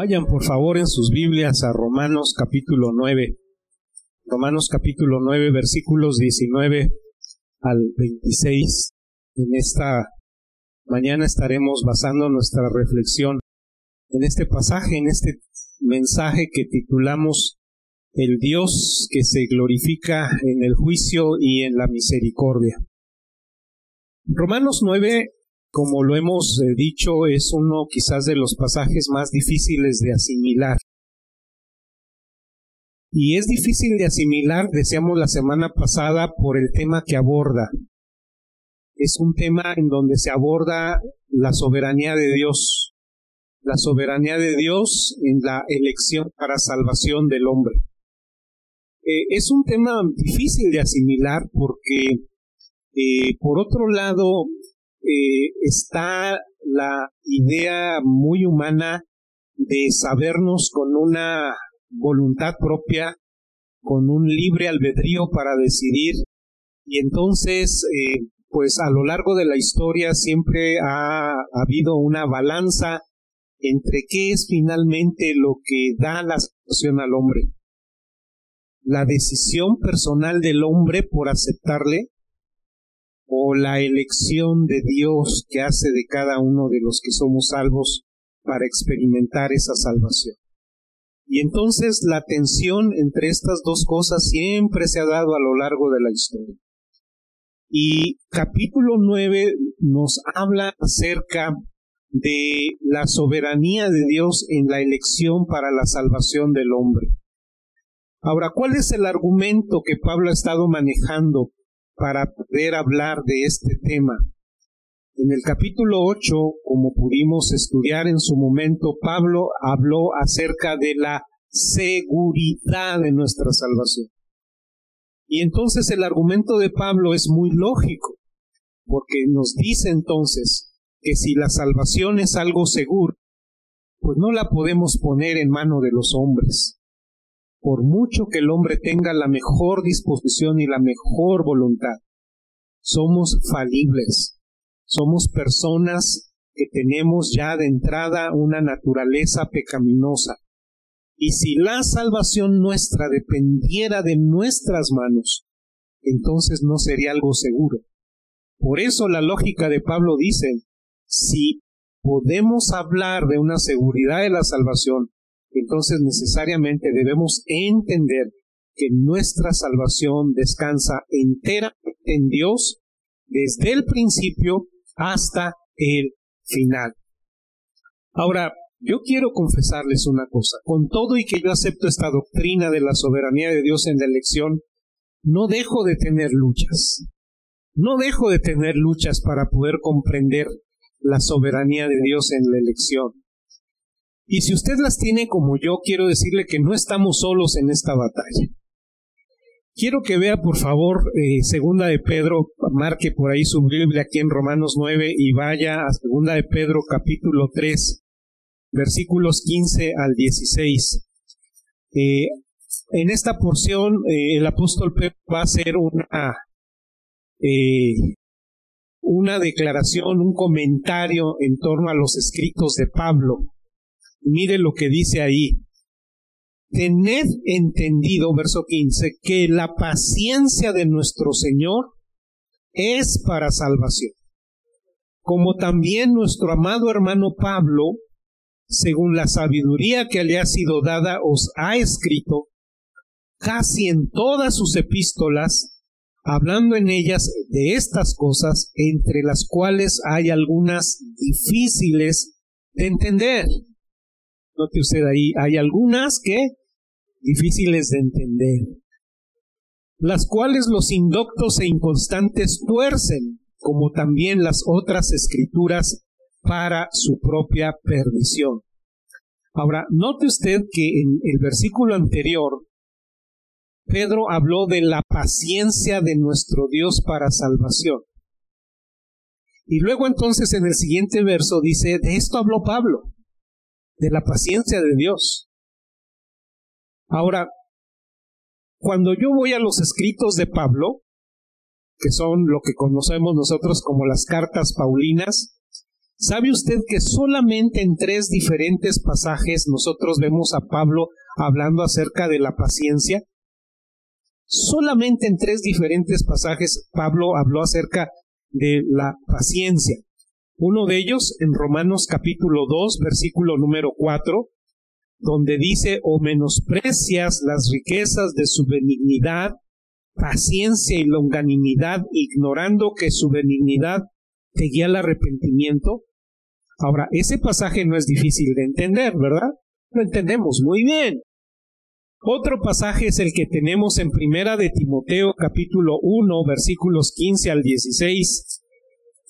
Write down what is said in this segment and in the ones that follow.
Vayan por favor en sus Biblias a Romanos capítulo 9. Romanos capítulo 9 versículos 19 al 26. En esta mañana estaremos basando nuestra reflexión en este pasaje, en este mensaje que titulamos El Dios que se glorifica en el juicio y en la misericordia. Romanos 9 como lo hemos eh, dicho, es uno quizás de los pasajes más difíciles de asimilar. Y es difícil de asimilar, decíamos la semana pasada, por el tema que aborda. Es un tema en donde se aborda la soberanía de Dios, la soberanía de Dios en la elección para salvación del hombre. Eh, es un tema difícil de asimilar porque, eh, por otro lado, eh, está la idea muy humana de sabernos con una voluntad propia, con un libre albedrío para decidir. Y entonces, eh, pues a lo largo de la historia siempre ha, habido una balanza entre qué es finalmente lo que da la situación al hombre. La decisión personal del hombre por aceptarle o la elección de Dios que hace de cada uno de los que somos salvos para experimentar esa salvación. Y entonces la tensión entre estas dos cosas siempre se ha dado a lo largo de la historia. Y capítulo 9 nos habla acerca de la soberanía de Dios en la elección para la salvación del hombre. Ahora, ¿cuál es el argumento que Pablo ha estado manejando para poder hablar de este tema. En el capítulo 8, como pudimos estudiar en su momento, Pablo habló acerca de la seguridad de nuestra salvación. Y entonces el argumento de Pablo es muy lógico, porque nos dice entonces que si la salvación es algo seguro, pues no la podemos poner en mano de los hombres por mucho que el hombre tenga la mejor disposición y la mejor voluntad. Somos falibles, somos personas que tenemos ya de entrada una naturaleza pecaminosa. Y si la salvación nuestra dependiera de nuestras manos, entonces no sería algo seguro. Por eso la lógica de Pablo dice, si podemos hablar de una seguridad de la salvación, entonces necesariamente debemos entender que nuestra salvación descansa entera en Dios desde el principio hasta el final. Ahora, yo quiero confesarles una cosa, con todo y que yo acepto esta doctrina de la soberanía de Dios en la elección, no dejo de tener luchas. No dejo de tener luchas para poder comprender la soberanía de Dios en la elección. Y si usted las tiene como yo, quiero decirle que no estamos solos en esta batalla. Quiero que vea, por favor, eh, Segunda de Pedro, marque por ahí su Biblia aquí en Romanos 9 y vaya a Segunda de Pedro capítulo 3, versículos 15 al 16. Eh, en esta porción, eh, el apóstol Pedro va a hacer una, una declaración, un comentario en torno a los escritos de Pablo. Mire lo que dice ahí. Tened entendido, verso 15, que la paciencia de nuestro Señor es para salvación. Como también nuestro amado hermano Pablo, según la sabiduría que le ha sido dada, os ha escrito casi en todas sus epístolas, hablando en ellas de estas cosas, entre las cuales hay algunas difíciles de entender Note usted ahí, hay algunas que difíciles de entender, las cuales los indoctos e inconstantes tuercen, como también las otras escrituras, para su propia perdición. Ahora, note usted que en el versículo anterior, Pedro habló de la paciencia de nuestro Dios para salvación. Y luego entonces en el siguiente verso dice, de esto habló Pablo de la paciencia de Dios. Ahora, cuando yo voy a los escritos de Pablo, que son lo que conocemos nosotros como las cartas paulinas, ¿Sabe usted que solamente en tres diferentes pasajes nosotros vemos a Pablo hablando acerca de la paciencia? Solamente en tres diferentes pasajes Pablo habló acerca de la paciencia. Uno de ellos en Romanos capítulo 2, versículo número 4, donde dice, o menosprecias las riquezas de su benignidad, paciencia y longanimidad, ignorando que su benignidad te guía al arrepentimiento. Ahora, ese pasaje no es difícil de entender, ¿verdad? Lo entendemos muy bien. Otro pasaje es el que tenemos en Primera de Timoteo capítulo 1 versículos 15 al 16,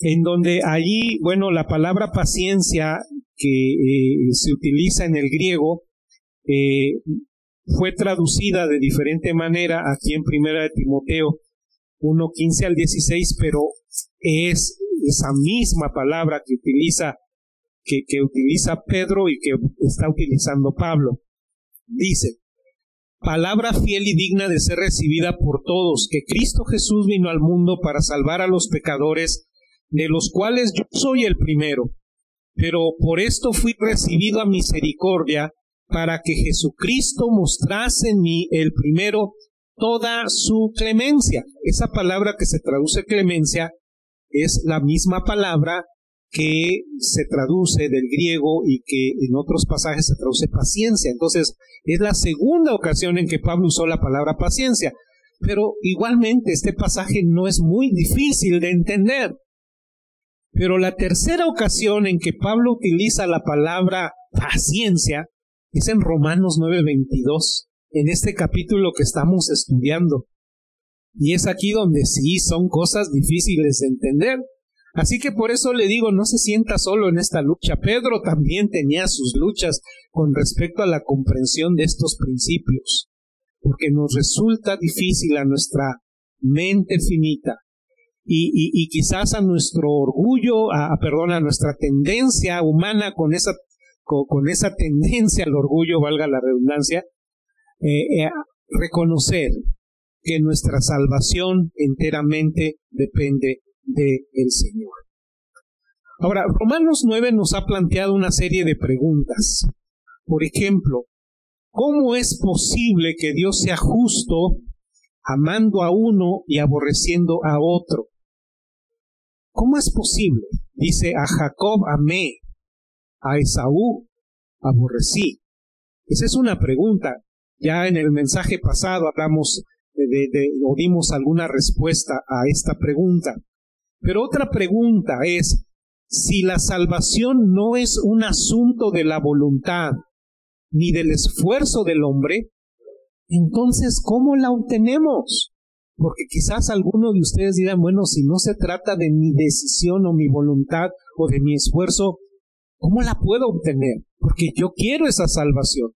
en donde allí, bueno, la palabra paciencia que eh, se utiliza en el griego eh, fue traducida de diferente manera aquí en Primera de Timoteo 1, 15 al 16, pero es esa misma palabra que utiliza, que utiliza Pedro y que está utilizando Pablo. Dice, palabra fiel y digna de ser recibida por todos, que Cristo Jesús vino al mundo para salvar a los pecadores, de los cuales yo soy el primero. Pero por esto fui recibido a misericordia, para que Jesucristo mostrase en mí el primero toda su clemencia. Esa palabra que se traduce clemencia es la misma palabra que se traduce del griego y que en otros pasajes se traduce paciencia. Entonces, es la segunda ocasión en que Pablo usó la palabra paciencia. Pero igualmente este pasaje no es muy difícil de entender. Pero la tercera ocasión en que Pablo utiliza la palabra paciencia es en Romanos 9:22, en este capítulo que estamos estudiando. Y es aquí donde sí son cosas difíciles de entender. Así que por eso le digo, no se sienta solo en esta lucha. Pedro también tenía sus luchas con respecto a la comprensión de estos principios, porque nos resulta difícil a nuestra mente finita y, quizás a nuestro orgullo, a, perdón, a nuestra tendencia humana con esa, con, esa tendencia al orgullo, valga la redundancia, eh, eh, reconocer que nuestra salvación enteramente depende del el Señor. Ahora, Romanos 9 nos ha planteado una serie de preguntas. Por ejemplo, ¿cómo es posible que Dios sea justo amando a uno y aborreciendo a otro? ¿Cómo es posible? Dice, a Jacob amé, a Esaú aborrecí. Esa es una pregunta. Ya en el mensaje pasado hablamos de, o dimos alguna respuesta a esta pregunta. Pero otra pregunta es, si la salvación no es un asunto de la voluntad ni del esfuerzo del hombre, entonces ¿cómo la obtenemos? Porque quizás algunos de ustedes dirán, bueno, si no se trata de mi decisión o mi voluntad o de mi esfuerzo, ¿cómo la puedo obtener? Porque yo quiero esa salvación.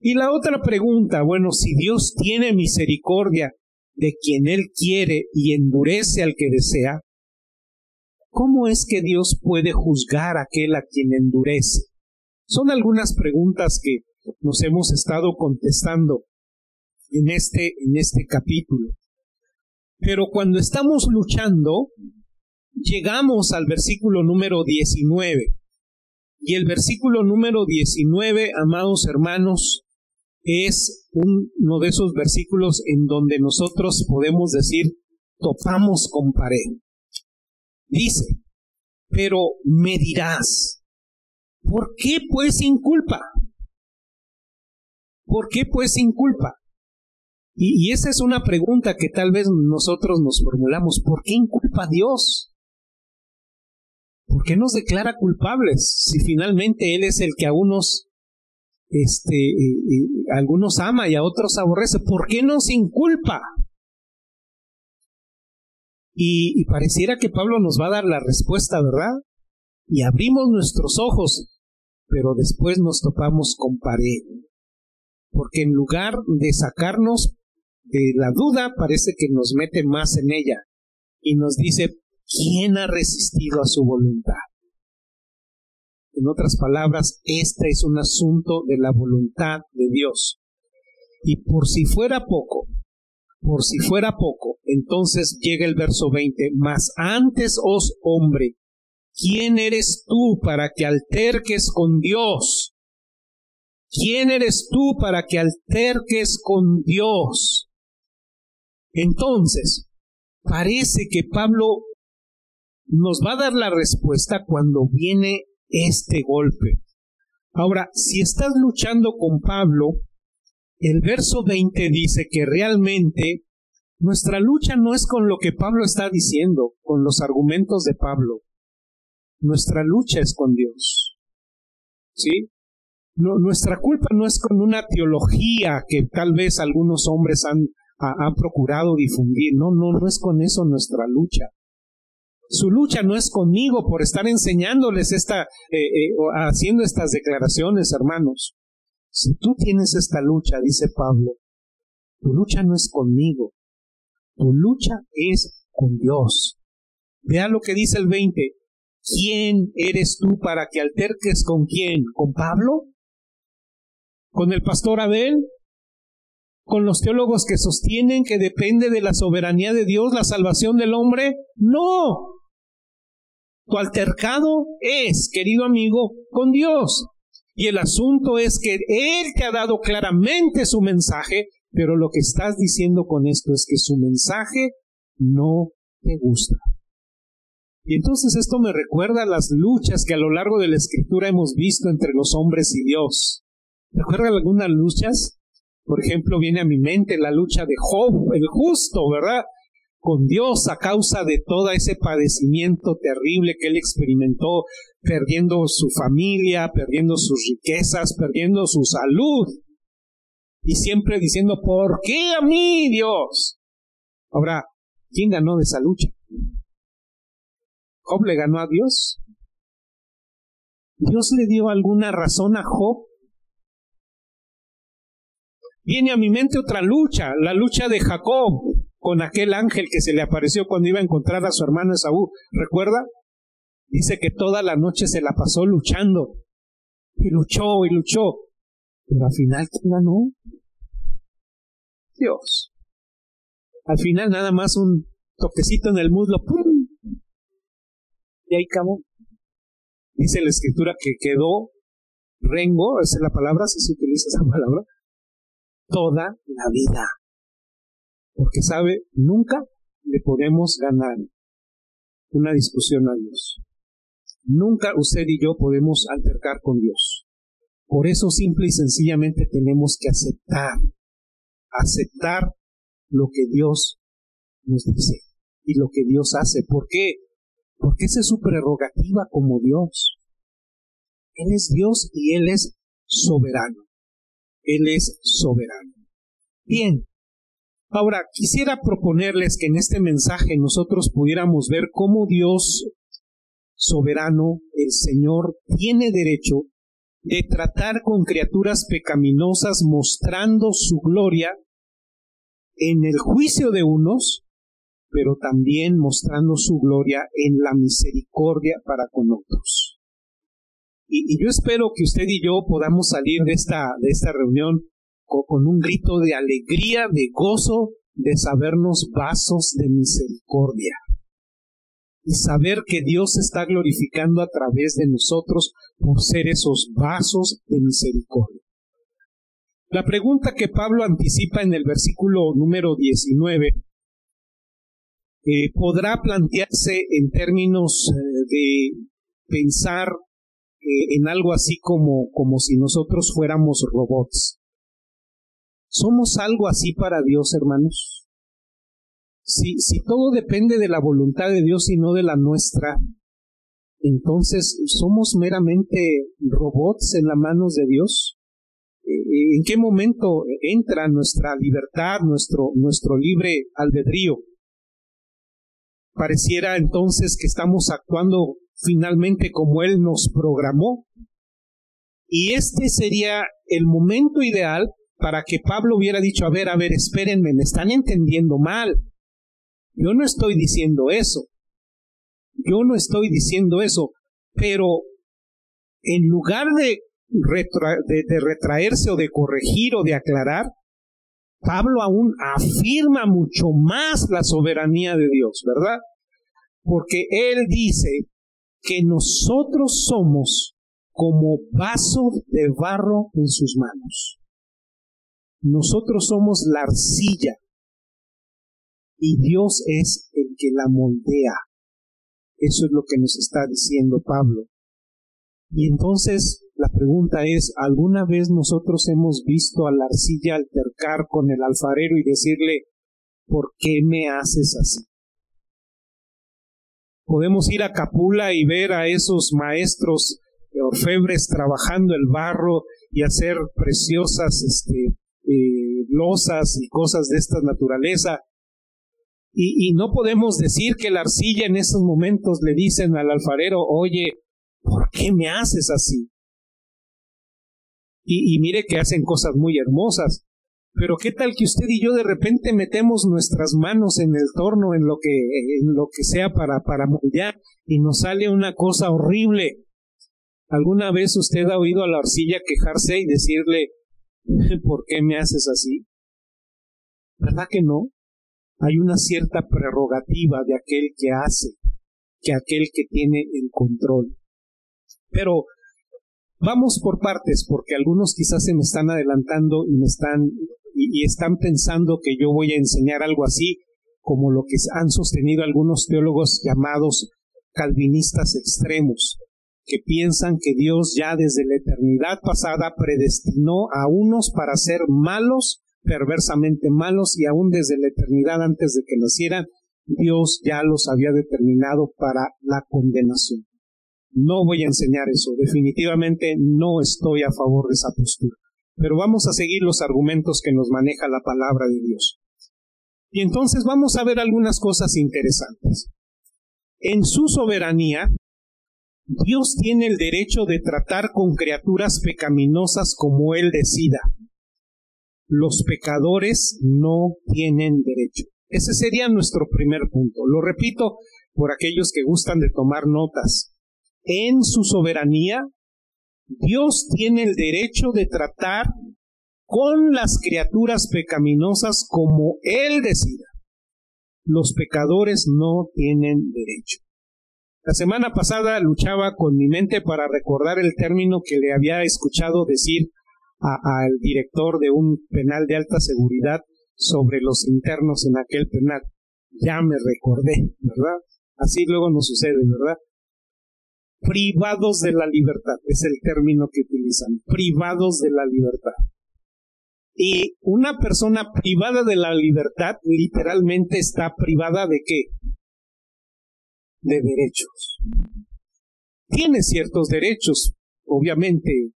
Y la otra pregunta, bueno, si Dios tiene misericordia de quien Él quiere y endurece al que desea, ¿cómo es que Dios puede juzgar a aquel a quien endurece? Son algunas preguntas que nos hemos estado contestando en este, en este capítulo. Pero cuando estamos luchando, llegamos al versículo número 19. Y el versículo número 19, amados hermanos, es uno de esos versículos en donde nosotros podemos decir, topamos con pared. Dice, pero me dirás, ¿por qué pues sin culpa? ¿Por qué pues sin culpa? Y, esa es una pregunta que tal vez nosotros nos formulamos. ¿Por qué inculpa a Dios? ¿Por qué nos declara culpables si finalmente Él es el que a unos este, algunos ama y a otros aborrece. ¿Por qué nos inculpa? Y, y pareciera que Pablo nos va a dar la respuesta, ¿verdad? Y abrimos nuestros ojos, pero después nos topamos con pared. Porque en lugar de sacarnos de la duda, parece que nos mete más en ella y nos dice, ¿quién ha resistido a su voluntad? En otras palabras, este es un asunto de la voluntad de Dios. Y por si fuera poco, por si fuera poco, entonces llega el verso 20, mas antes os hombre, ¿quién eres tú para que alterques con Dios? ¿Quién eres tú para que alterques con Dios? Entonces, parece que Pablo nos va a dar la respuesta cuando viene este golpe. Ahora, si estás luchando con Pablo, el verso 20 dice que realmente nuestra lucha no es con lo que Pablo está diciendo, con los argumentos de Pablo. Nuestra lucha es con Dios. ¿Sí? nuestra culpa no es con una teología que tal vez algunos hombres han, han procurado difundir. No, no, no es con eso nuestra lucha. Su lucha no es conmigo por estar enseñándoles esta, eh, eh, haciendo estas declaraciones, hermanos. Si tú tienes esta lucha, dice Pablo, tu lucha no es conmigo, tu lucha es con Dios. Vea lo que dice el 20. ¿Quién eres tú para que alterques con quién? ¿Con Pablo? ¿Con el pastor Abel? ¿Con los teólogos que sostienen que depende de la soberanía de Dios la salvación del hombre? No. Tu altercado es, querido amigo, con Dios. Y el asunto es que Él te ha dado claramente su mensaje, pero lo que estás diciendo con esto es que su mensaje no te gusta. Y entonces esto me recuerda a las luchas que a lo largo de la escritura hemos visto entre los hombres y Dios. ¿Recuerda algunas luchas? Por ejemplo, viene a mi mente la lucha de Job, el justo, ¿verdad? con Dios a causa de todo ese padecimiento terrible que él experimentó, perdiendo su familia, perdiendo sus riquezas, perdiendo su salud. Y siempre diciendo, ¿por qué a mí, Dios? Ahora, ¿quién ganó de esa lucha? ¿Job le ganó a Dios? ¿Dios le dio alguna razón a Job? Viene a mi mente otra lucha, la lucha de Jacob con aquel ángel que se le apareció cuando iba a encontrar a su hermano Esaú. ¿Recuerda? Dice que toda la noche se la pasó luchando. Y luchó y luchó. Pero al final, ¿quién ganó? Dios. Al final nada más un toquecito en el muslo. Y ahí acabó. Dice la escritura que quedó rengo, esa es la palabra, si se utiliza esa palabra, toda la vida porque sabe, nunca le podemos ganar una discusión a Dios. Nunca usted y yo podemos altercar con Dios. Por eso simple y sencillamente tenemos que aceptar, aceptar lo que Dios nos dice y lo que Dios hace. ¿Por qué? Porque esa es su prerrogativa como Dios. Él es Dios y Él es soberano. Él es soberano. Bien, Ahora, quisiera proponerles que en este mensaje nosotros pudiéramos ver cómo Dios soberano, el Señor, tiene derecho de tratar con criaturas pecaminosas mostrando su gloria en el juicio de unos, pero también mostrando su gloria en la misericordia para con otros. Y, yo espero que usted y yo podamos salir de esta, de esta reunión con un grito de alegría, de gozo, de sabernos vasos de misericordia. Y saber que Dios está glorificando a través de nosotros por ser esos vasos de misericordia. La pregunta que Pablo anticipa en el versículo número 19 eh, podrá plantearse en términos eh, de pensar eh, en algo así como, como si nosotros fuéramos robots. ¿Somos algo así para Dios, hermanos? Si, si todo depende de la voluntad de Dios y no de la nuestra, entonces ¿somos meramente robots en las manos de Dios? ¿En qué momento entra nuestra libertad, nuestro, nuestro libre albedrío? Pareciera entonces que estamos actuando finalmente como Él nos programó. Y este sería el momento ideal para que Pablo hubiera dicho, a ver, a ver, espérenme, me están entendiendo mal. Yo no estoy diciendo eso. Yo no estoy diciendo eso. Pero en lugar de, de, retraerse o de corregir o de aclarar, Pablo aún afirma mucho más la soberanía de Dios, ¿verdad? Porque él dice que nosotros somos como vaso de barro en sus manos. Nosotros somos la arcilla y Dios es el que la moldea. Eso es lo que nos está diciendo Pablo. Y entonces la pregunta es, ¿alguna vez nosotros hemos visto a la arcilla altercar con el alfarero y decirle, ¿por qué me haces así? Podemos ir a Capula y ver a esos maestros orfebres trabajando el barro y hacer preciosas este, eh, losas y cosas de esta naturaleza. Y, no podemos decir que la arcilla en esos momentos le dicen al alfarero, oye, ¿por qué me haces así? Y mire que hacen cosas muy hermosas, pero qué tal que usted y yo de repente metemos nuestras manos en el torno, en lo que, en lo que sea para, para moldear, y nos sale una cosa horrible. ¿Alguna vez usted ha oído a la arcilla quejarse y decirle, ¿por qué me haces así? ¿Verdad que no? Hay una cierta prerrogativa de aquel que hace, que aquel que tiene el control. Pero vamos por partes, porque algunos quizás se me están adelantando y me están y, están pensando que yo voy a enseñar algo así, como lo que han sostenido algunos teólogos llamados calvinistas extremos, que piensan que Dios ya desde la eternidad pasada predestinó a unos para ser malos, perversamente malos, y aún desde la eternidad antes de que nacieran, Dios ya los había determinado para la condenación. No voy a enseñar eso, definitivamente no estoy a favor de esa postura. Pero vamos a seguir los argumentos que nos maneja la palabra de Dios. Y entonces vamos a ver algunas cosas interesantes. En su soberanía, Dios tiene el derecho de tratar con criaturas pecaminosas como Él decida. Los pecadores no tienen derecho. Ese sería nuestro primer punto. Lo repito por aquellos que gustan de tomar notas. En su soberanía, Dios tiene el derecho de tratar con las criaturas pecaminosas como Él decida. Los pecadores no tienen derecho. La semana pasada luchaba con mi mente para recordar el término que le había escuchado decir al director de un penal de alta seguridad sobre los internos en aquel penal. Ya me recordé, ¿verdad? Así luego nos sucede, ¿verdad? Privados de la libertad, es el término que utilizan, privados de la libertad. Y una persona privada de la libertad literalmente está privada de qué? De derechos. Tiene ciertos derechos, obviamente,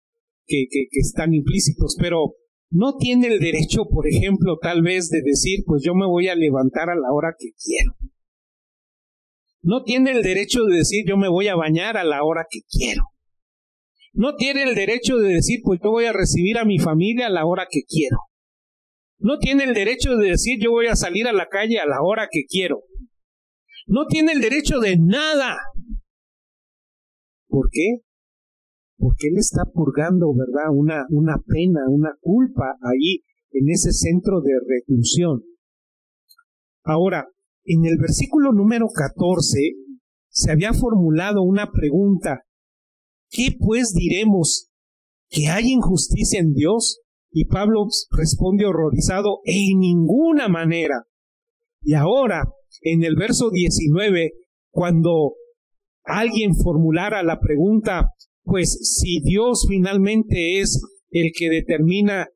que, que, que están implícitos, pero no tiene el derecho, por ejemplo, tal vez de decir, pues yo me voy a levantar a la hora que quiero no tiene el derecho de decir yo me voy a bañar a la hora que quiero. No tiene el derecho de decir pues yo voy a recibir a mi familia a la hora que quiero. No tiene el derecho de decir yo voy a salir a la calle a la hora que quiero. No tiene el derecho de nada. ¿Por qué? Porque él está purgando, ¿verdad? Una, una pena, una culpa ahí en ese centro de reclusión. Ahora, en el versículo número 14 se había formulado una pregunta. ¿Qué pues diremos? ¿Que hay injusticia en Dios? Y Pablo responde horrorizado, en ninguna manera. Y ahora, en el verso 19, cuando alguien formulara la pregunta, pues si Dios finalmente es el que determina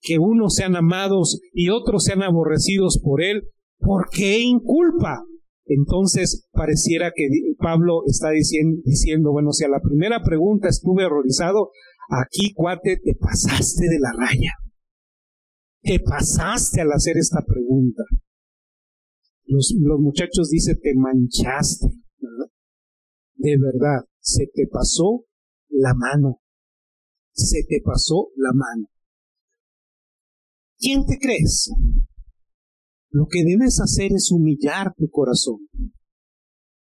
que unos sean amados y otros sean aborrecidos por Él, ¿Por qué inculpa? Entonces pareciera que Pablo está diciendo, bueno, si a la primera pregunta estuve horrorizado, aquí cuate te pasaste de la raya. Te pasaste al hacer esta pregunta. Los, los muchachos dicen, te manchaste. De verdad, se te pasó la mano. Se te pasó la mano. ¿Quién te crees? Lo que debes hacer es humillar tu corazón.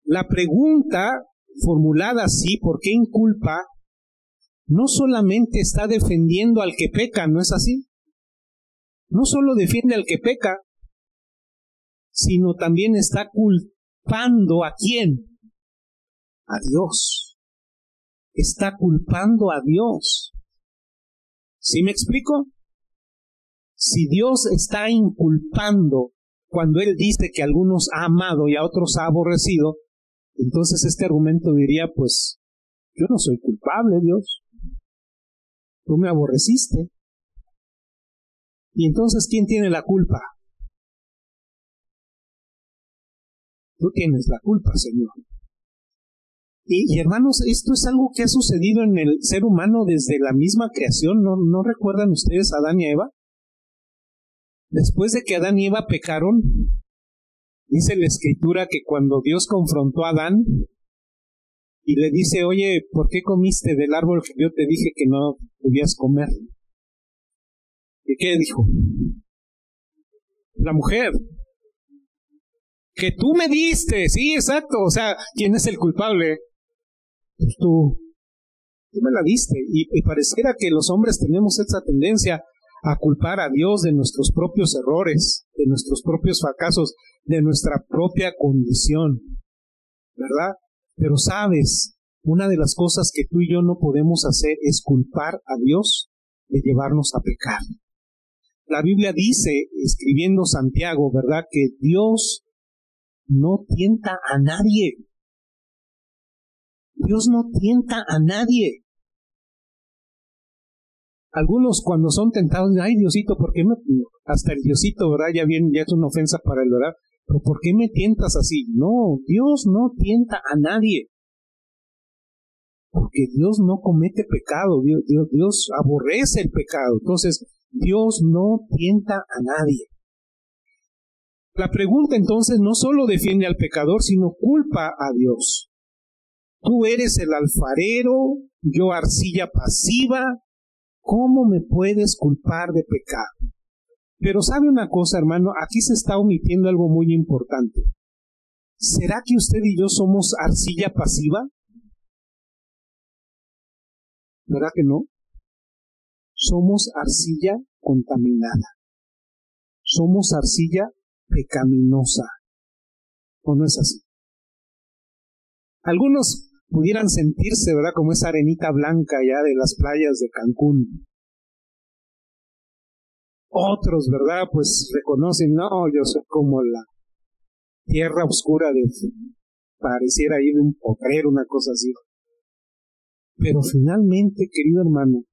La pregunta formulada así, ¿por qué inculpa? No solamente está defendiendo al que peca, ¿no es así? No solo defiende al que peca, sino también está culpando a quién? a Dios. Está culpando a Dios. ¿Sí me explico? Si Dios está inculpando cuando Él dice que a algunos ha amado y a otros ha aborrecido, entonces este argumento diría, pues, yo no soy culpable, Dios. Tú me aborreciste. Y entonces, ¿quién tiene la culpa? Tú tienes la culpa, Señor. Y, hermanos, esto es algo que ha sucedido en el ser humano desde la misma creación. ¿No, ¿No recuerdan ustedes a Adán y Eva? Después de que Adán y Eva pecaron, dice la escritura que cuando Dios confrontó a Adán y le dice, oye, ¿por qué comiste del árbol que yo te dije que no podías comer? ¿Y qué dijo? La mujer. Que tú me diste, sí, exacto. O sea, ¿quién es el culpable? Pues tú. Tú me la diste. Y, y pareciera que los hombres tenemos esa tendencia a culpar a Dios de nuestros propios errores, de nuestros propios fracasos, de nuestra propia condición. ¿Verdad? Pero sabes, una de las cosas que tú y yo no podemos hacer es culpar a Dios de llevarnos a pecar. La Biblia dice, escribiendo Santiago, ¿verdad? Que Dios no tienta a nadie. Dios no tienta a nadie. Algunos cuando son tentados, ay Diosito, ¿por qué me... Hasta el Diosito, ¿verdad? Ya bien, ya es una ofensa para él, ¿verdad? Pero ¿por qué me tientas así? No, Dios no tienta a nadie. Porque Dios no comete pecado, Dios, Dios, Dios aborrece el pecado. Entonces, Dios no tienta a nadie. La pregunta entonces no solo defiende al pecador, sino culpa a Dios. Tú eres el alfarero, yo arcilla pasiva, ¿Cómo me puedes culpar de pecado? Pero sabe una cosa, hermano, aquí se está omitiendo algo muy importante. ¿Será que usted y yo somos arcilla pasiva? ¿Verdad que no? Somos arcilla contaminada. Somos arcilla pecaminosa. ¿O no es así? Algunos pudieran sentirse, ¿verdad? Como esa arenita blanca ya de las playas de Cancún. Otros, ¿verdad? Pues reconocen, no, yo soy como la tierra oscura de, pareciera ir un potrero, una cosa así. Pero finalmente, querido hermano,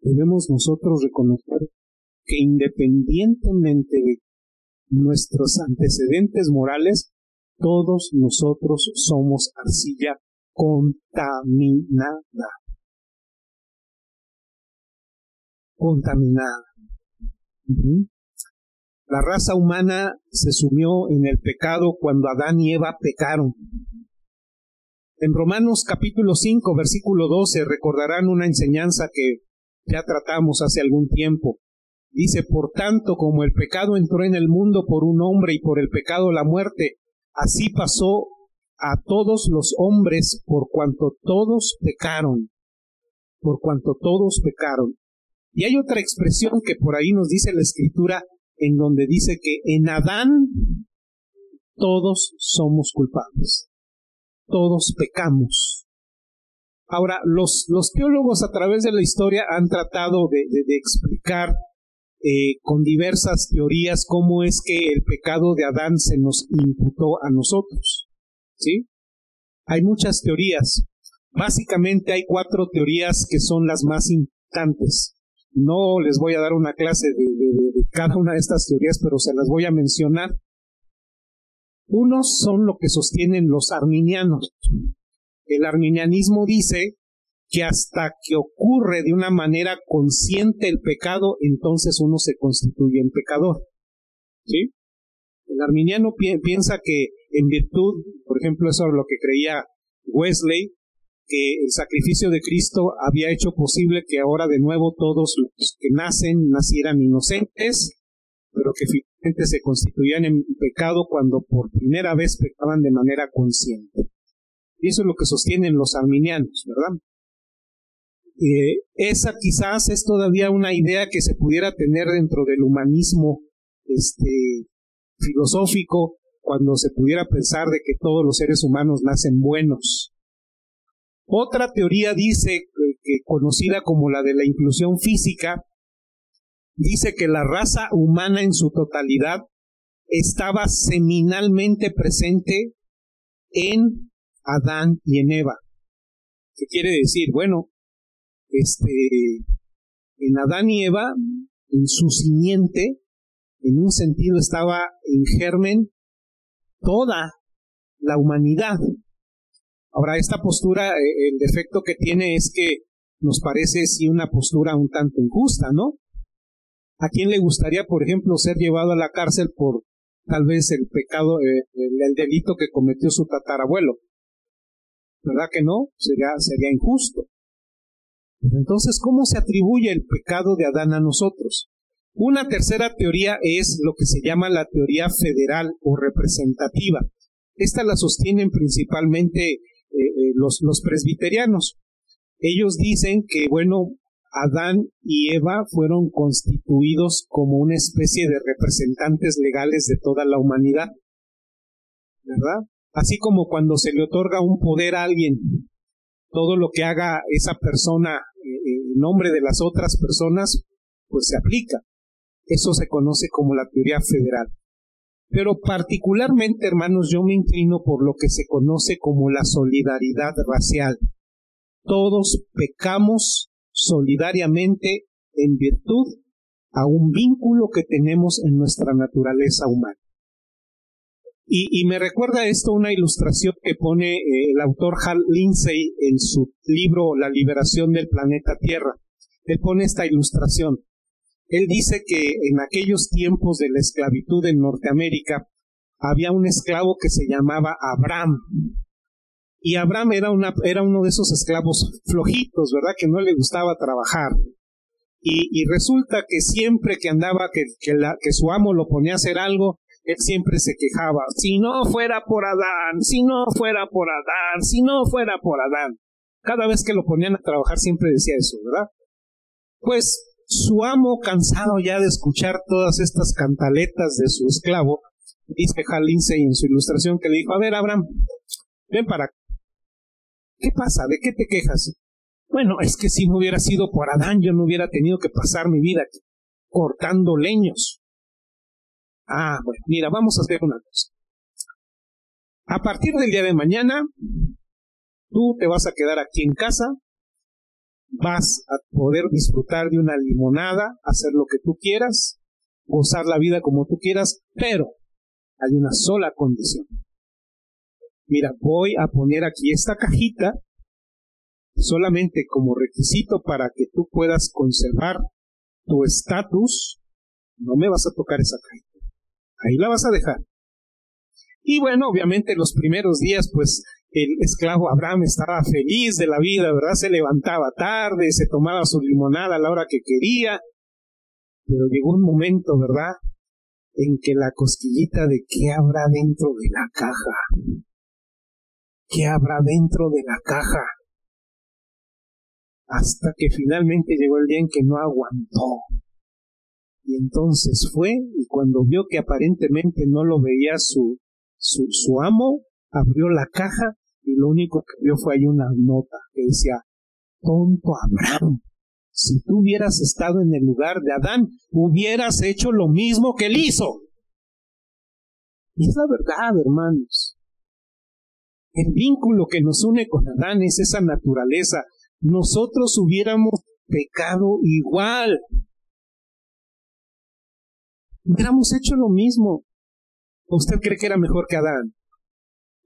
debemos nosotros reconocer que independientemente de nuestros antecedentes morales, todos nosotros somos arcilla contaminada. Contaminada. La raza humana se sumió en el pecado cuando Adán y Eva pecaron. En Romanos capítulo 5, versículo 12, recordarán una enseñanza que ya tratamos hace algún tiempo. Dice, por tanto, como el pecado entró en el mundo por un hombre y por el pecado la muerte, así pasó a todos los hombres por cuanto todos pecaron, por cuanto todos pecaron. Y hay otra expresión que por ahí nos dice la escritura en donde dice que en Adán todos somos culpables, todos pecamos. Ahora, los, los teólogos a través de la historia han tratado de, explicar eh, con diversas teorías cómo es que el pecado de Adán se nos imputó a nosotros. ¿Sí? Hay muchas teorías. Básicamente hay cuatro teorías que son las más importantes. No les voy a dar una clase de, cada una de estas teorías, pero se las voy a mencionar. Unos son lo que sostienen los arminianos. El arminianismo dice que hasta que ocurre de una manera consciente el pecado, entonces uno se constituye en pecador. ¿Sí? El arminiano piensa que en virtud, por ejemplo, eso es lo que creía Wesley, que el sacrificio de Cristo había hecho posible que ahora de nuevo todos los que nacen nacieran inocentes, pero que finalmente se constituían en pecado cuando por primera vez pecaban de manera consciente. Y eso es lo que sostienen los arminianos, ¿verdad? Eh, esa quizás es todavía una idea que se pudiera tener dentro del humanismo este, filosófico cuando se pudiera pensar de que todos los seres humanos nacen buenos Otra teoría dice, que conocida como la de la inclusión física, dice que la raza humana en su totalidad estaba seminalmente presente en Adán y en Eva. ¿Qué quiere decir? Bueno, este, en Adán y Eva, en su simiente, en un sentido estaba en germen toda la humanidad. Ahora, esta postura, eh, el defecto que tiene es que nos parece sí una postura un tanto injusta, ¿no? ¿A quién le gustaría, por ejemplo, ser llevado a la cárcel por tal vez el pecado, eh, el, delito que cometió su tatarabuelo? ¿Verdad que no? Sería, sería injusto. entonces, ¿cómo se atribuye el pecado de Adán a nosotros? Una tercera teoría es lo que se llama la teoría federal o representativa. Esta la sostienen principalmente eh, eh, los, los presbiterianos. Ellos dicen que, bueno, Adán y Eva fueron constituidos como una especie de representantes legales de toda la humanidad. ¿Verdad? Así como cuando se le otorga un poder a alguien, todo lo que haga esa persona eh, en nombre de las otras personas, pues se aplica. Eso se conoce como la teoría federal. Pero particularmente, hermanos, yo me inclino por lo que se conoce como la solidaridad racial. Todos pecamos solidariamente en virtud a un vínculo que tenemos en nuestra naturaleza humana. Y, me recuerda esto una ilustración que pone eh, el autor Hal Lindsey en su libro La liberación del planeta Tierra. Él pone esta ilustración. Él dice que en aquellos tiempos de la esclavitud en Norteamérica había un esclavo que se llamaba Abraham. Y Abraham era, uno de esos esclavos flojitos, ¿verdad? Que no le gustaba trabajar. Y, resulta que siempre que andaba, que, que su amo lo ponía a hacer algo, él siempre se quejaba, si no fuera por Adán, si no fuera por Adán, si no fuera por Adán. Cada vez que lo ponían a trabajar siempre decía eso, ¿verdad? Pues su amo, cansado ya de escuchar todas estas cantaletas de su esclavo, dice Hal en su ilustración que le dijo, a ver, Abraham, ven para acá. ¿Qué pasa? ¿De qué te quejas? Bueno, es que si no hubiera sido por Adán, yo no hubiera tenido que pasar mi vida aquí, cortando leños. Ah, bueno, mira, vamos a hacer una cosa. A partir del día de mañana, tú te vas a quedar aquí en casa, vas a poder disfrutar de una limonada, hacer lo que tú quieras, gozar la vida como tú quieras, pero hay una sola condición. Mira, voy a poner aquí esta cajita solamente como requisito para que tú puedas conservar tu estatus, no me vas a tocar esa cajita. Ahí la vas a dejar. Y bueno, obviamente los primeros días, pues el esclavo Abraham estaba feliz de la vida, ¿verdad? Se levantaba tarde, se tomaba su limonada a la hora que quería, pero llegó un momento, ¿verdad? En que la cosquillita de qué habrá dentro de la caja. ¿Qué habrá dentro de la caja? Hasta que finalmente llegó el día en que no aguantó. Y entonces fue, y cuando vio que aparentemente no lo veía su, su, su amo, abrió la caja y lo único que vio fue ahí una nota que decía, tonto Abraham, si tú hubieras estado en el lugar de Adán, hubieras hecho lo mismo que él hizo. Y es la verdad, hermanos. El vínculo que nos une con Adán es esa naturaleza. Nosotros hubiéramos pecado igual. Hubiéramos hecho lo mismo. ¿Usted cree que era mejor que Adán?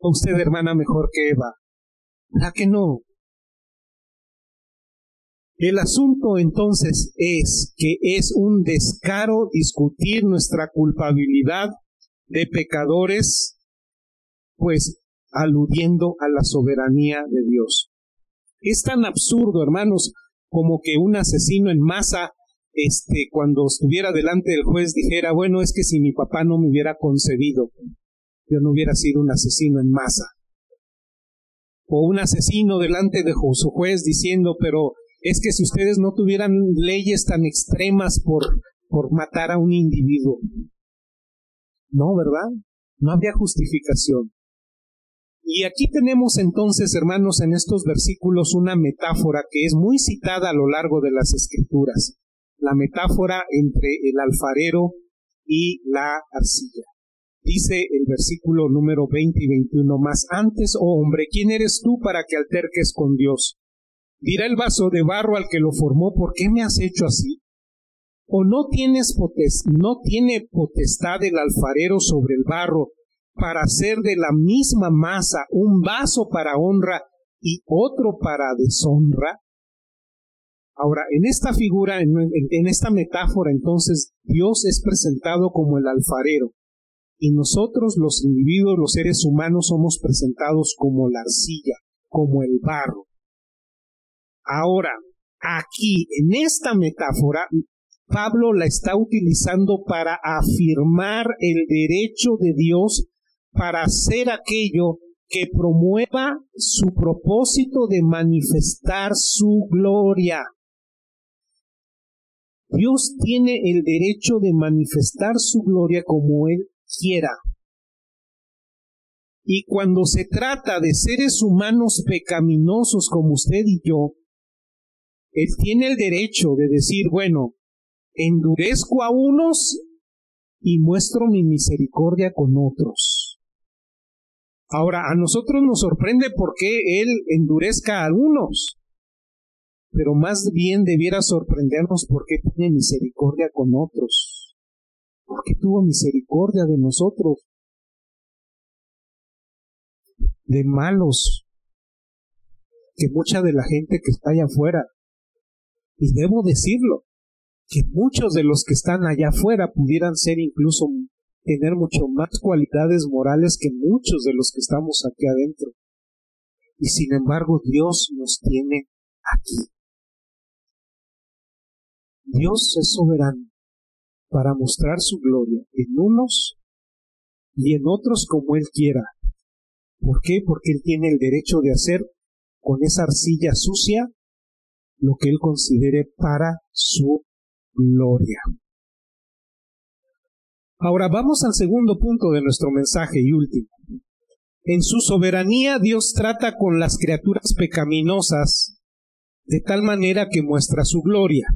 Usted, hermana, mejor que Eva? ¿Verdad que no? El asunto entonces es que es un descaro discutir nuestra culpabilidad de pecadores, pues aludiendo a la soberanía de Dios. Es tan absurdo, hermanos, como que un asesino en masa, este, cuando estuviera delante del juez dijera, bueno, es que si mi papá no me hubiera concebido, yo no hubiera sido un asesino en masa. O un asesino delante de su juez diciendo, pero es que si ustedes no tuvieran leyes tan extremas por, por matar a un individuo. No, ¿verdad? No habría justificación. Y aquí tenemos entonces, hermanos, en estos versículos una metáfora que es muy citada a lo largo de las escrituras, la metáfora entre el alfarero y la arcilla. Dice el versículo número 20 y 21 más antes, oh hombre, ¿quién eres tú para que alterques con Dios? Dirá el vaso de barro al que lo formó, ¿por qué me has hecho así? ¿O no tienes no tiene potestad el alfarero sobre el barro para hacer de la misma masa un vaso para honra y otro para deshonra? Ahora, en esta figura, en, esta metáfora, entonces, Dios es presentado como el alfarero y nosotros, los individuos, los seres humanos, somos presentados como la arcilla, como el barro. Ahora, aquí, en esta metáfora, Pablo la está utilizando para afirmar el derecho de Dios para hacer aquello que promueva su propósito de manifestar su gloria. Dios tiene el derecho de manifestar su gloria como Él quiera. Y cuando se trata de seres humanos pecaminosos como usted y yo, Él tiene el derecho de decir, bueno, endurezco a unos y muestro mi misericordia con otros. Ahora, a nosotros nos sorprende por qué Él endurezca a algunos, pero más bien debiera sorprendernos por qué tiene misericordia con otros, porque tuvo misericordia de nosotros, de malos, que mucha de la gente que está allá afuera, y debo decirlo, que muchos de los que están allá afuera pudieran ser incluso tener mucho más cualidades morales que muchos de los que estamos aquí adentro. Y sin embargo Dios nos tiene aquí. Dios es soberano para mostrar su gloria en unos y en otros como Él quiera. ¿Por qué? Porque Él tiene el derecho de hacer con esa arcilla sucia lo que Él considere para su gloria. Ahora vamos al segundo punto de nuestro mensaje y último. En su soberanía Dios trata con las criaturas pecaminosas de tal manera que muestra su gloria.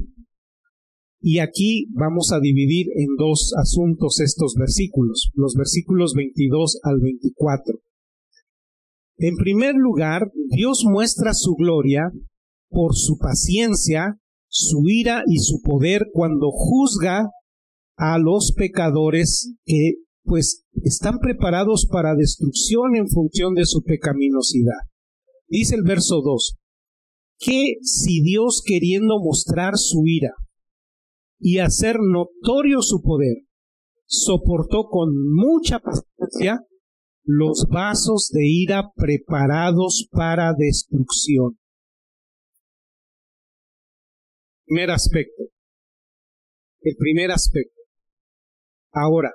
Y aquí vamos a dividir en dos asuntos estos versículos, los versículos 22 al 24. En primer lugar, Dios muestra su gloria por su paciencia su ira y su poder cuando juzga a los pecadores que pues están preparados para destrucción en función de su pecaminosidad. Dice el verso 2, que si Dios queriendo mostrar su ira y hacer notorio su poder, soportó con mucha paciencia los vasos de ira preparados para destrucción primer aspecto. El primer aspecto. Ahora,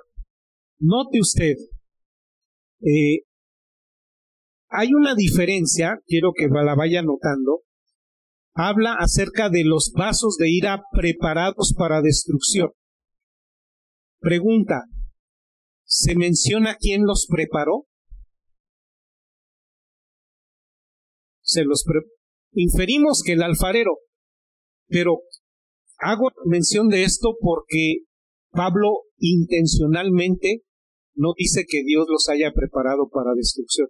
note usted, eh, hay una diferencia, quiero que la vaya notando, habla acerca de los vasos de ira preparados para destrucción. Pregunta, ¿se menciona quién los preparó? Se los inferimos que el alfarero, pero hago mención de esto porque Pablo intencionalmente no dice que Dios los haya preparado para destrucción.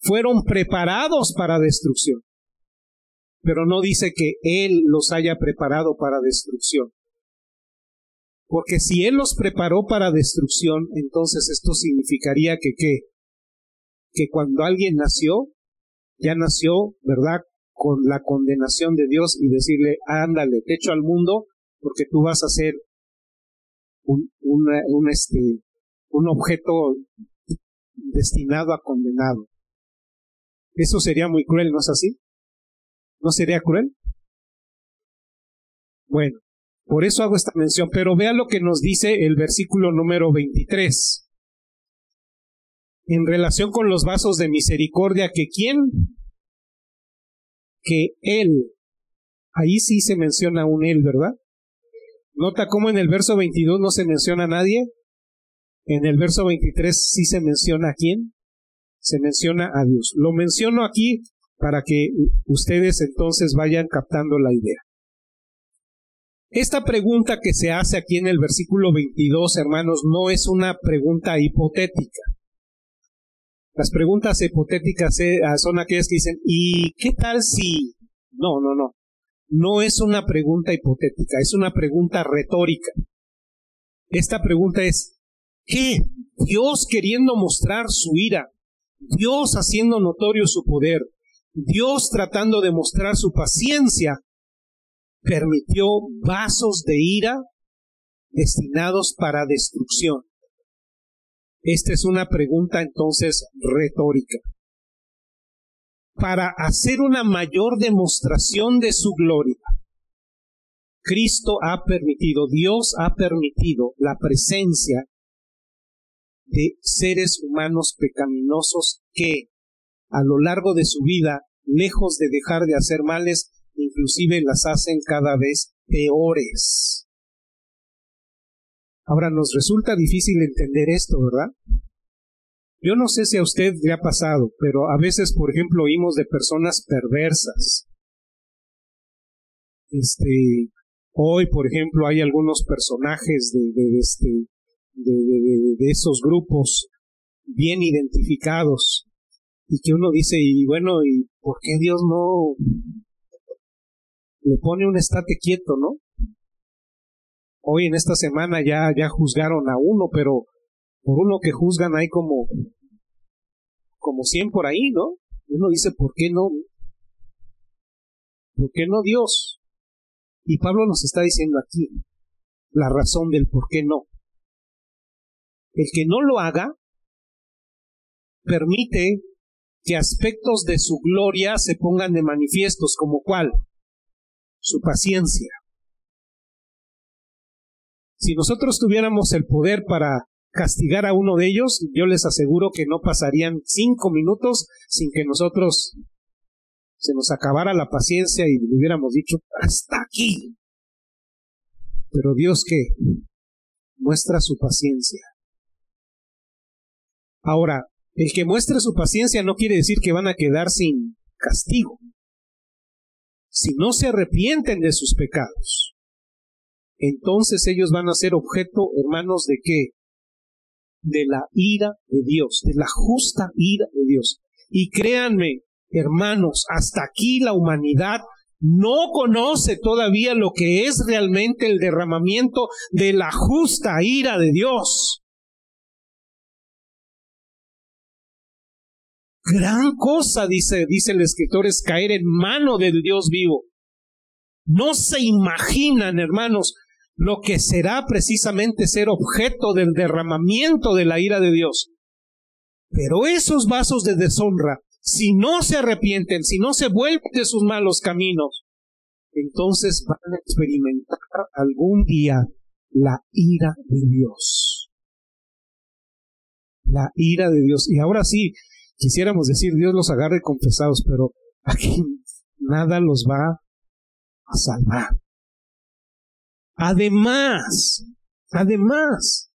Fueron preparados para destrucción, pero no dice que Él los haya preparado para destrucción. Porque si Él los preparó para destrucción, entonces esto significaría que ¿qué? Que cuando alguien nació, ya nació, ¿verdad? con la condenación de Dios y decirle, ándale, te echo al mundo porque tú vas a ser un, un, este, un objeto destinado a condenado. Eso sería muy cruel, ¿no es así? ¿No sería cruel? Bueno, por eso hago esta mención, pero vea lo que nos dice el versículo número 23. En relación con los vasos de misericordia, que quién que Él, ahí sí se menciona un Él, ¿verdad? Nota cómo en el verso 22 no se menciona a nadie. En el verso 23 sí se menciona a quién? Se menciona a Dios. Lo menciono aquí para que ustedes entonces vayan captando la idea. Esta pregunta que se hace aquí en el versículo 22, hermanos, no es una pregunta hipotética. Las preguntas hipotéticas eh, son aquellas que dicen, ¿y qué tal si? No, no, no. No es una pregunta hipotética, es una pregunta retórica. Esta pregunta es, ¿qué? Dios queriendo mostrar su ira, Dios haciendo notorio su poder, Dios tratando de mostrar su paciencia, permitió vasos de ira destinados para destrucción. Esta es una pregunta entonces retórica. Para hacer una mayor demostración de su gloria, Cristo ha permitido, Dios ha permitido la presencia de seres humanos pecaminosos que a lo largo de su vida, lejos de dejar de hacer males, inclusive las hacen cada vez peores. Ahora nos resulta difícil entender esto, ¿verdad? Yo no sé si a usted le ha pasado, pero a veces, por ejemplo, oímos de personas perversas. Este, hoy, por ejemplo, hay algunos personajes de, de, este, de, de, esos grupos bien identificados y que uno dice, y bueno, ¿y por qué Dios no le pone un estate quieto, no? Hoy en esta semana ya, ya juzgaron a uno, pero por uno que juzgan hay como, como cien por ahí, ¿no? Uno dice, ¿por qué no? ¿Por qué no Dios? Y Pablo nos está diciendo aquí la razón del por qué no. El que no lo haga permite que aspectos de su gloria se pongan de manifiestos, como cuál? Su paciencia. Si nosotros tuviéramos el poder para castigar a uno de ellos, yo les aseguro que no pasarían cinco minutos sin que nosotros se nos acabara la paciencia y le hubiéramos dicho, hasta aquí. Pero Dios que muestra su paciencia. Ahora, el que muestre su paciencia no quiere decir que van a quedar sin castigo. Si no se arrepienten de sus pecados, entonces ellos van a ser objeto, hermanos, de qué? De la ira de Dios, de la justa ira de Dios. Y créanme, hermanos, hasta aquí la humanidad no conoce todavía lo que es realmente el derramamiento de la justa ira de Dios. Gran cosa, dice, dice el escritor, es caer en mano del Dios vivo. No se imaginan, hermanos, lo que será precisamente ser objeto del derramamiento de la ira de Dios. Pero esos vasos de deshonra, si no se arrepienten, si no se vuelven de sus malos caminos, entonces van a experimentar algún día la ira de Dios. La ira de Dios. Y ahora sí, quisiéramos decir Dios los agarre confesados, pero aquí nada los va a salvar. Además, además,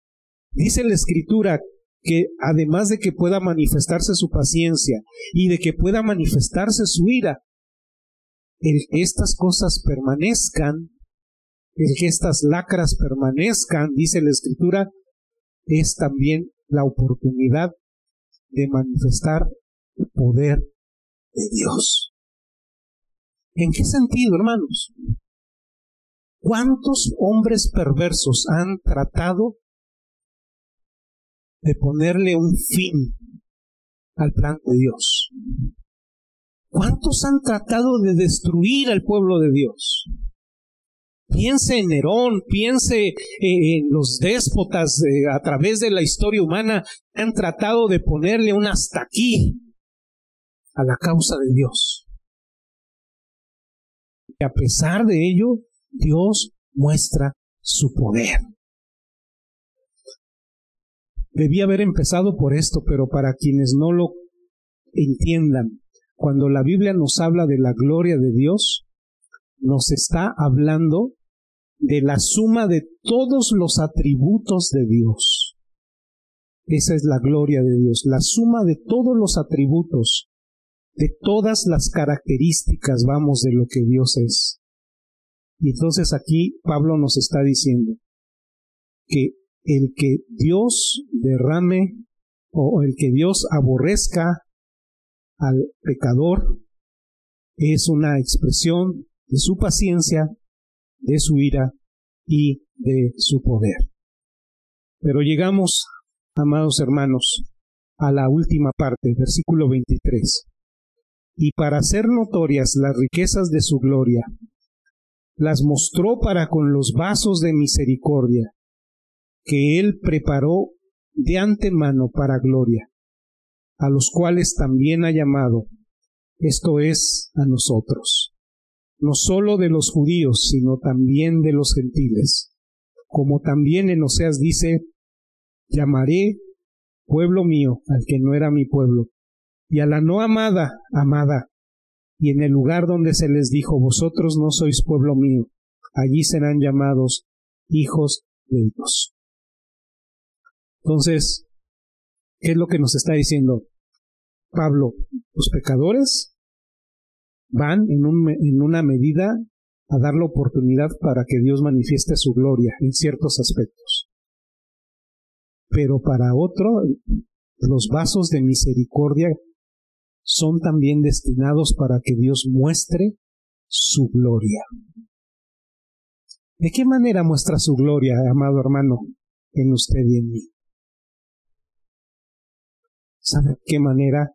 dice la escritura que además de que pueda manifestarse su paciencia y de que pueda manifestarse su ira, el que estas cosas permanezcan, el que estas lacras permanezcan, dice la escritura, es también la oportunidad de manifestar el poder de Dios. ¿En qué sentido, hermanos? ¿Cuántos hombres perversos han tratado de ponerle un fin al plan de Dios? ¿Cuántos han tratado de destruir al pueblo de Dios? Piense en Nerón, piense eh, en los déspotas eh, a través de la historia humana, han tratado de ponerle un hasta aquí a la causa de Dios. Y a pesar de ello, Dios muestra su poder. Debía haber empezado por esto, pero para quienes no lo entiendan, cuando la Biblia nos habla de la gloria de Dios, nos está hablando de la suma de todos los atributos de Dios. Esa es la gloria de Dios, la suma de todos los atributos, de todas las características, vamos, de lo que Dios es. Y entonces aquí Pablo nos está diciendo que el que Dios derrame o el que Dios aborrezca al pecador es una expresión de su paciencia, de su ira y de su poder. Pero llegamos, amados hermanos, a la última parte, versículo 23. Y para hacer notorias las riquezas de su gloria, las mostró para con los vasos de misericordia, que él preparó de antemano para gloria, a los cuales también ha llamado, esto es, a nosotros, no sólo de los judíos, sino también de los gentiles, como también en Oseas dice, llamaré pueblo mío al que no era mi pueblo, y a la no amada, amada, y en el lugar donde se les dijo, vosotros no sois pueblo mío, allí serán llamados hijos de Dios. Entonces, ¿qué es lo que nos está diciendo Pablo? Los pecadores van en, un, en una medida a dar la oportunidad para que Dios manifieste su gloria en ciertos aspectos. Pero para otro, los vasos de misericordia son también destinados para que Dios muestre su gloria. ¿De qué manera muestra su gloria, amado hermano, en usted y en mí? ¿Sabe qué manera?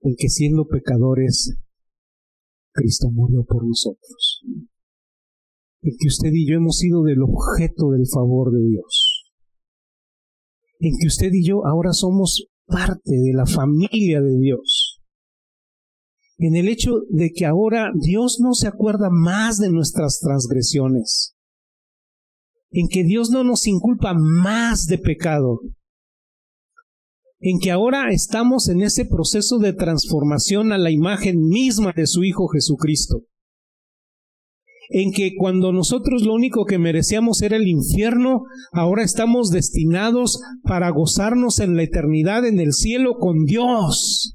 En que siendo pecadores, Cristo murió por nosotros. En que usted y yo hemos sido del objeto del favor de Dios. En que usted y yo ahora somos parte de la familia de Dios. En el hecho de que ahora Dios no se acuerda más de nuestras transgresiones. En que Dios no nos inculpa más de pecado en que ahora estamos en ese proceso de transformación a la imagen misma de su Hijo Jesucristo. En que cuando nosotros lo único que merecíamos era el infierno, ahora estamos destinados para gozarnos en la eternidad en el cielo con Dios.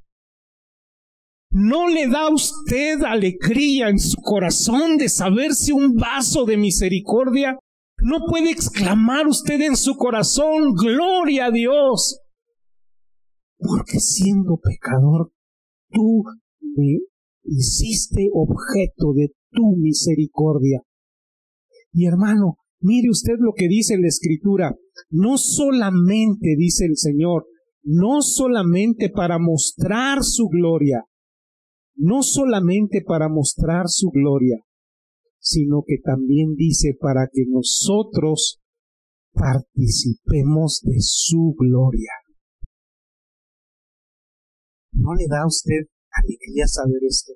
¿No le da usted alegría en su corazón de saber si un vaso de misericordia? ¿No puede exclamar usted en su corazón, gloria a Dios? Porque siendo pecador, tú me hiciste objeto de tu misericordia. Y hermano, mire usted lo que dice la Escritura, no solamente, dice el Señor, no solamente para mostrar su gloria, no solamente para mostrar su gloria, sino que también dice para que nosotros participemos de su gloria. ¿No le da a usted alegría saber esto?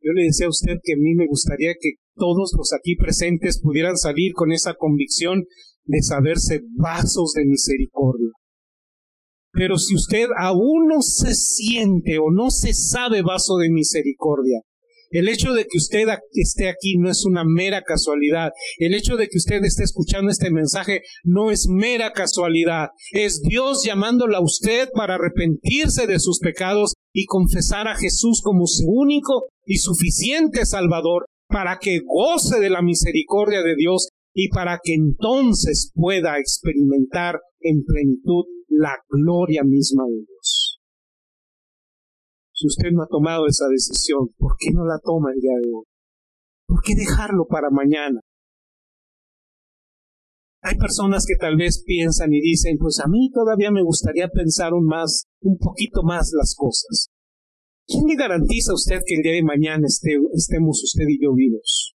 Yo le decía a usted que a mí me gustaría que todos los aquí presentes pudieran salir con esa convicción de saberse vasos de misericordia. Pero si usted aún no se siente o no se sabe vaso de misericordia, el hecho de que usted esté aquí no es una mera casualidad. El hecho de que usted esté escuchando este mensaje no es mera casualidad. Es Dios llamándola a usted para arrepentirse de sus pecados y confesar a Jesús como su único y suficiente Salvador para que goce de la misericordia de Dios y para que entonces pueda experimentar en plenitud la gloria misma de Dios. Si usted no ha tomado esa decisión, ¿por qué no la toma el día de hoy? ¿Por qué dejarlo para mañana? Hay personas que tal vez piensan y dicen, pues a mí todavía me gustaría pensar un más, un poquito más las cosas. ¿Quién le garantiza a usted que el día de mañana estemos usted y yo vivos?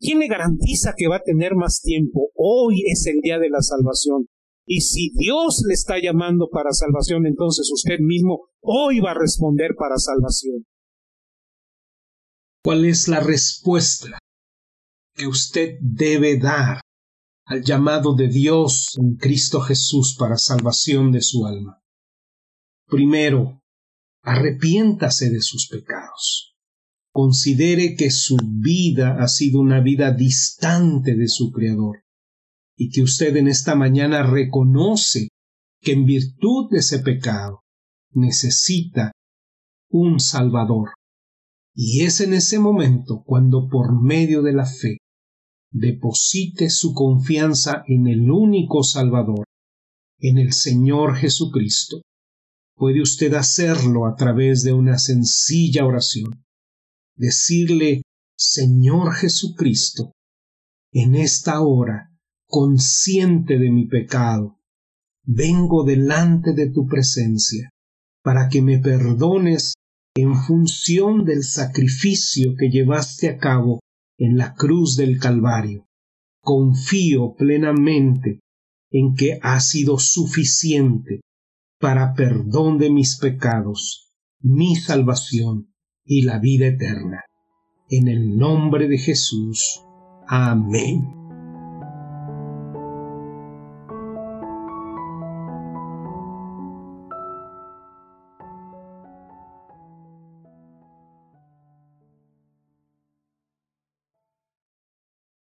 ¿Quién le garantiza que va a tener más tiempo? Hoy es el día de la salvación. Y si Dios le está llamando para salvación, entonces usted mismo hoy va a responder para salvación. ¿Cuál es la respuesta que usted debe dar al llamado de Dios en Cristo Jesús para salvación de su alma? Primero, arrepiéntase de sus pecados. Considere que su vida ha sido una vida distante de su Creador y que usted en esta mañana reconoce que en virtud de ese pecado necesita un Salvador. Y es en ese momento cuando por medio de la fe deposite su confianza en el único Salvador, en el Señor Jesucristo. Puede usted hacerlo a través de una sencilla oración. Decirle, Señor Jesucristo, en esta hora, consciente de mi pecado, vengo delante de tu presencia para que me perdones en función del sacrificio que llevaste a cabo en la cruz del Calvario. Confío plenamente en que ha sido suficiente para perdón de mis pecados, mi salvación y la vida eterna. En el nombre de Jesús. Amén.